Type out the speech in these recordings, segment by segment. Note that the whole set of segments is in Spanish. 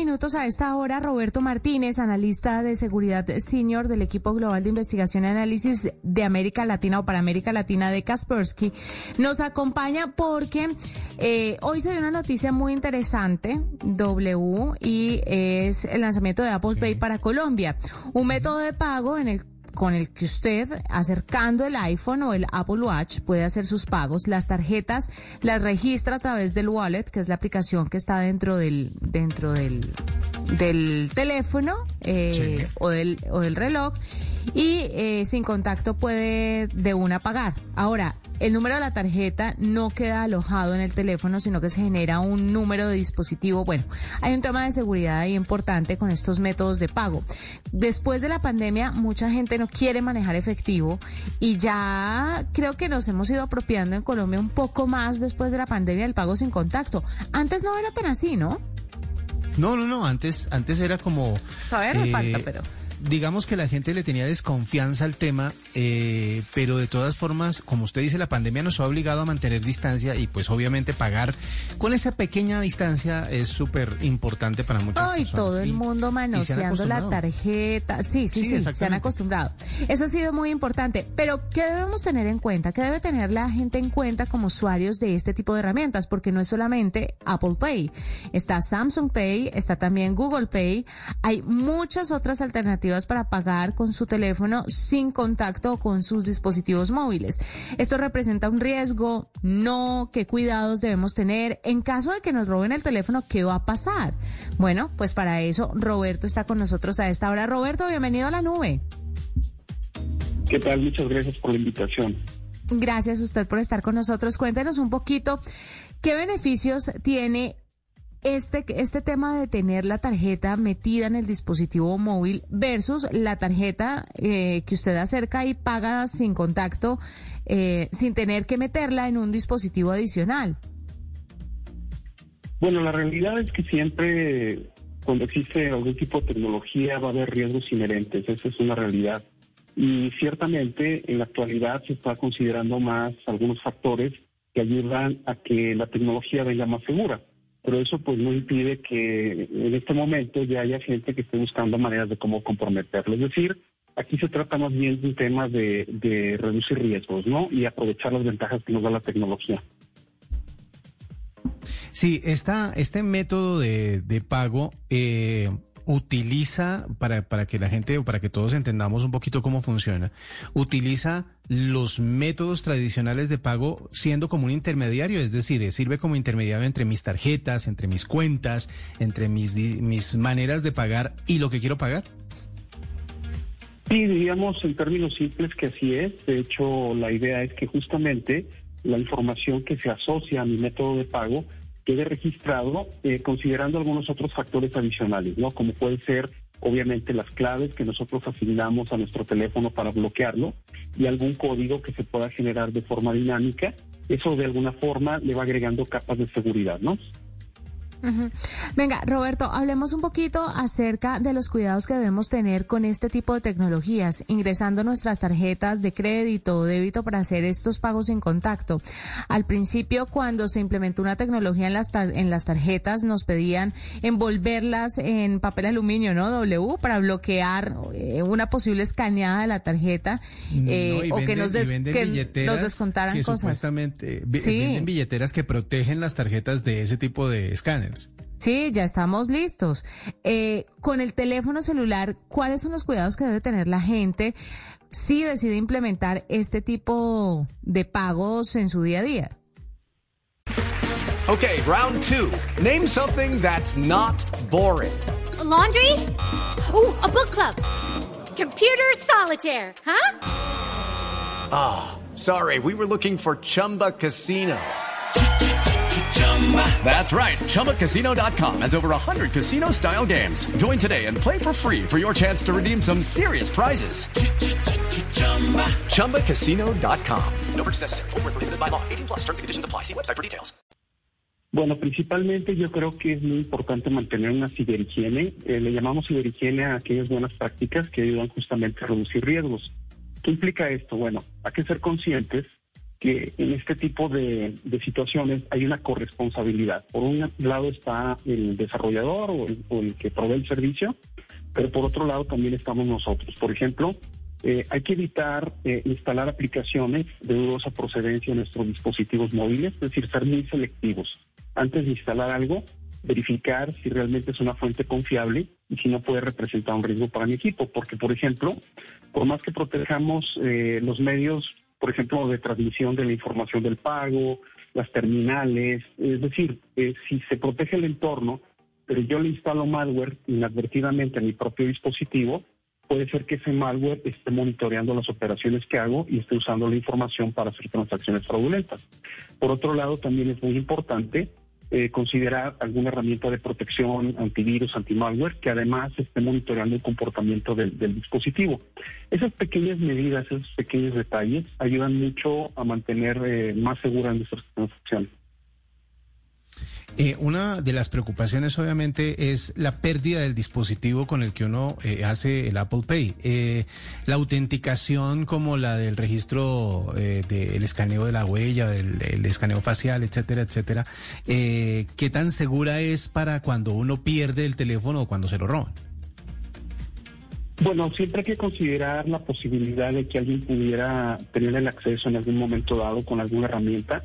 Minutos a esta hora, Roberto Martínez, analista de seguridad senior del equipo global de investigación y análisis de América Latina o para América Latina de Kaspersky, nos acompaña porque eh, hoy se dio una noticia muy interesante, W, y es el lanzamiento de Apple Pay para Colombia, un método de pago en el con el que usted, acercando el iPhone o el Apple Watch, puede hacer sus pagos. Las tarjetas las registra a través del wallet, que es la aplicación que está dentro del, dentro del, del teléfono eh, o, del, o del reloj. Y eh, sin contacto puede de una pagar. Ahora, el número de la tarjeta no queda alojado en el teléfono, sino que se genera un número de dispositivo. Bueno, hay un tema de seguridad ahí importante con estos métodos de pago. Después de la pandemia, mucha gente no quiere manejar efectivo y ya creo que nos hemos ido apropiando en Colombia un poco más después de la pandemia del pago sin contacto. Antes no era tan así, ¿no? No, no, no, antes, antes era como... A ver, falta, pero digamos que la gente le tenía desconfianza al tema, eh, pero de todas formas, como usted dice, la pandemia nos ha obligado a mantener distancia y pues obviamente pagar con esa pequeña distancia es súper importante para muchas Ay, personas. todo el mundo manoseando la tarjeta. Sí, sí, sí, se han acostumbrado. Eso ha sido muy importante. Pero, ¿qué debemos tener en cuenta? ¿Qué debe tener la gente en cuenta como usuarios de este tipo de herramientas? Porque no es solamente Apple Pay. Está Samsung Pay, está también Google Pay. Hay muchas otras alternativas para pagar con su teléfono sin contacto con sus dispositivos móviles. Esto representa un riesgo, no, qué cuidados debemos tener. En caso de que nos roben el teléfono, ¿qué va a pasar? Bueno, pues para eso Roberto está con nosotros a esta hora. Roberto, bienvenido a la nube. ¿Qué tal? Muchas gracias por la invitación. Gracias a usted por estar con nosotros. Cuéntenos un poquito qué beneficios tiene este, este tema de tener la tarjeta metida en el dispositivo móvil versus la tarjeta eh, que usted acerca y paga sin contacto, eh, sin tener que meterla en un dispositivo adicional. Bueno, la realidad es que siempre cuando existe algún tipo de tecnología va a haber riesgos inherentes, esa es una realidad. Y ciertamente en la actualidad se está considerando más algunos factores que ayudan a que la tecnología venga más segura pero eso pues no impide que en este momento ya haya gente que esté buscando maneras de cómo comprometerlo. Es decir, aquí se trata más bien de un tema de, reducir riesgos, ¿no? Y aprovechar las ventajas que nos da la tecnología. Sí, esta, este método de, de pago eh, utiliza, para, para que la gente o para que todos entendamos un poquito cómo funciona, utiliza los métodos tradicionales de pago siendo como un intermediario, es decir, sirve como intermediario entre mis tarjetas, entre mis cuentas, entre mis, mis maneras de pagar y lo que quiero pagar. Sí, diríamos en términos simples que así es. De hecho, la idea es que justamente la información que se asocia a mi método de pago quede registrado eh, considerando algunos otros factores adicionales, ¿no? Como puede ser obviamente las claves que nosotros asignamos a nuestro teléfono para bloquearlo y algún código que se pueda generar de forma dinámica. Eso de alguna forma le va agregando capas de seguridad, ¿no? Venga, Roberto, hablemos un poquito acerca de los cuidados que debemos tener con este tipo de tecnologías, ingresando nuestras tarjetas de crédito o débito para hacer estos pagos en contacto. Al principio, cuando se implementó una tecnología en las, en las tarjetas, nos pedían envolverlas en papel aluminio, ¿no? W, para bloquear eh, una posible escaneada de la tarjeta eh, o que, nos, descontaran cosas. Supuestamente, venden billeteras que protegen las tarjetas de ese tipo de Sí, ya estamos listos. Eh, con el teléfono celular, ¿cuáles son los cuidados que debe tener la gente si decide implementar este tipo de pagos en su día a día? Okay, round two. Name something that's not boring. laundry? Oh, a book club. Computer solitaire, huh? Ah, sorry, we were looking for Chumba Casino. That's right. ChumbaCasino.com has over 100 casino style games. Join today and play for free for your chance to redeem some serious prizes. ChumbaCasino.com. No purchase necessary. Full prohibited by law. 18 plus terms and conditions apply. See website for details. Bueno, principalmente yo creo que es muy importante mantener una ciberhigiene. Eh, le llamamos ciberhigiene a aquellas buenas prácticas que ayudan justamente a reducir riesgos. ¿Qué implica esto? Bueno, hay que ser conscientes que en este tipo de, situaciones hay una corresponsabilidad. Por un lado está el desarrollador o el, o el que provee el servicio, pero por otro lado también estamos nosotros. Por ejemplo, eh, hay que evitar eh, instalar aplicaciones de dudosa procedencia en nuestros dispositivos móviles, es decir, ser muy selectivos. Antes de instalar algo, verificar si realmente es una fuente confiable y si no puede representar un riesgo para mi equipo. Porque, por ejemplo, por más que protejamos eh, los medios, por ejemplo, de transmisión de la información del pago, las terminales, es decir, eh, si se protege el entorno, pero yo le instalo malware inadvertidamente a mi propio dispositivo, puede ser que ese malware esté monitoreando las operaciones que hago y esté usando la información para hacer transacciones fraudulentas. Por otro lado, también es muy importante eh, considerar alguna herramienta de protección, antivirus, antimalware, que además esté monitoreando el comportamiento del, dispositivo. Esas pequeñas medidas, esos pequeños detalles ayudan mucho a mantener eh, más seguras nuestras transacciones. Eh, una de las preocupaciones obviamente es la pérdida del dispositivo con el que uno eh, hace el Apple Pay. Eh, la autenticación como la del registro eh, del escaneo de la huella, del el escaneo facial, etcétera, etcétera. Eh, ¿Qué tan segura es para cuando uno pierde el teléfono o cuando se lo roban? Bueno, siempre hay que considerar la posibilidad de que alguien pudiera tener el acceso en algún momento dado con alguna herramienta.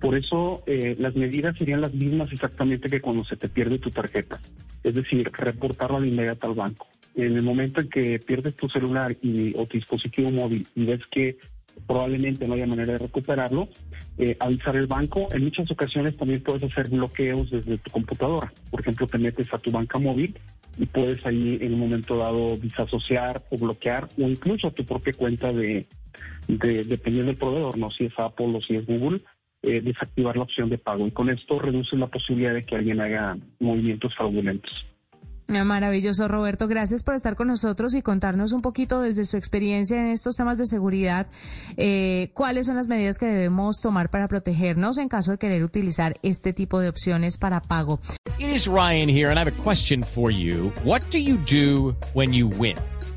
Por eso eh, las medidas serían las mismas exactamente que cuando se te pierde tu tarjeta. Es decir, reportarlo de inmediato al banco. En el momento en que pierdes tu celular y, o tu dispositivo móvil y ves que probablemente no haya manera de recuperarlo, eh, avisar el banco. En muchas ocasiones también puedes hacer bloqueos desde tu computadora. Por ejemplo, te metes a tu banca móvil y puedes ahí en un momento dado disasociar o bloquear o incluso tu propia cuenta de, de dependiendo del proveedor, no si es Apple o si es Google, eh, desactivar la opción de pago y con esto reduce la posibilidad de que alguien haga movimientos fraudulentos. Ah, Maravilloso, Roberto. Gracias por estar con nosotros y contarnos un poquito desde su experiencia en estos temas de seguridad, eh, cuáles son las medidas que debemos tomar para protegernos en caso de querer utilizar este tipo de opciones para pago. It is Ryan here, and I have a question for you. What do you do when you win?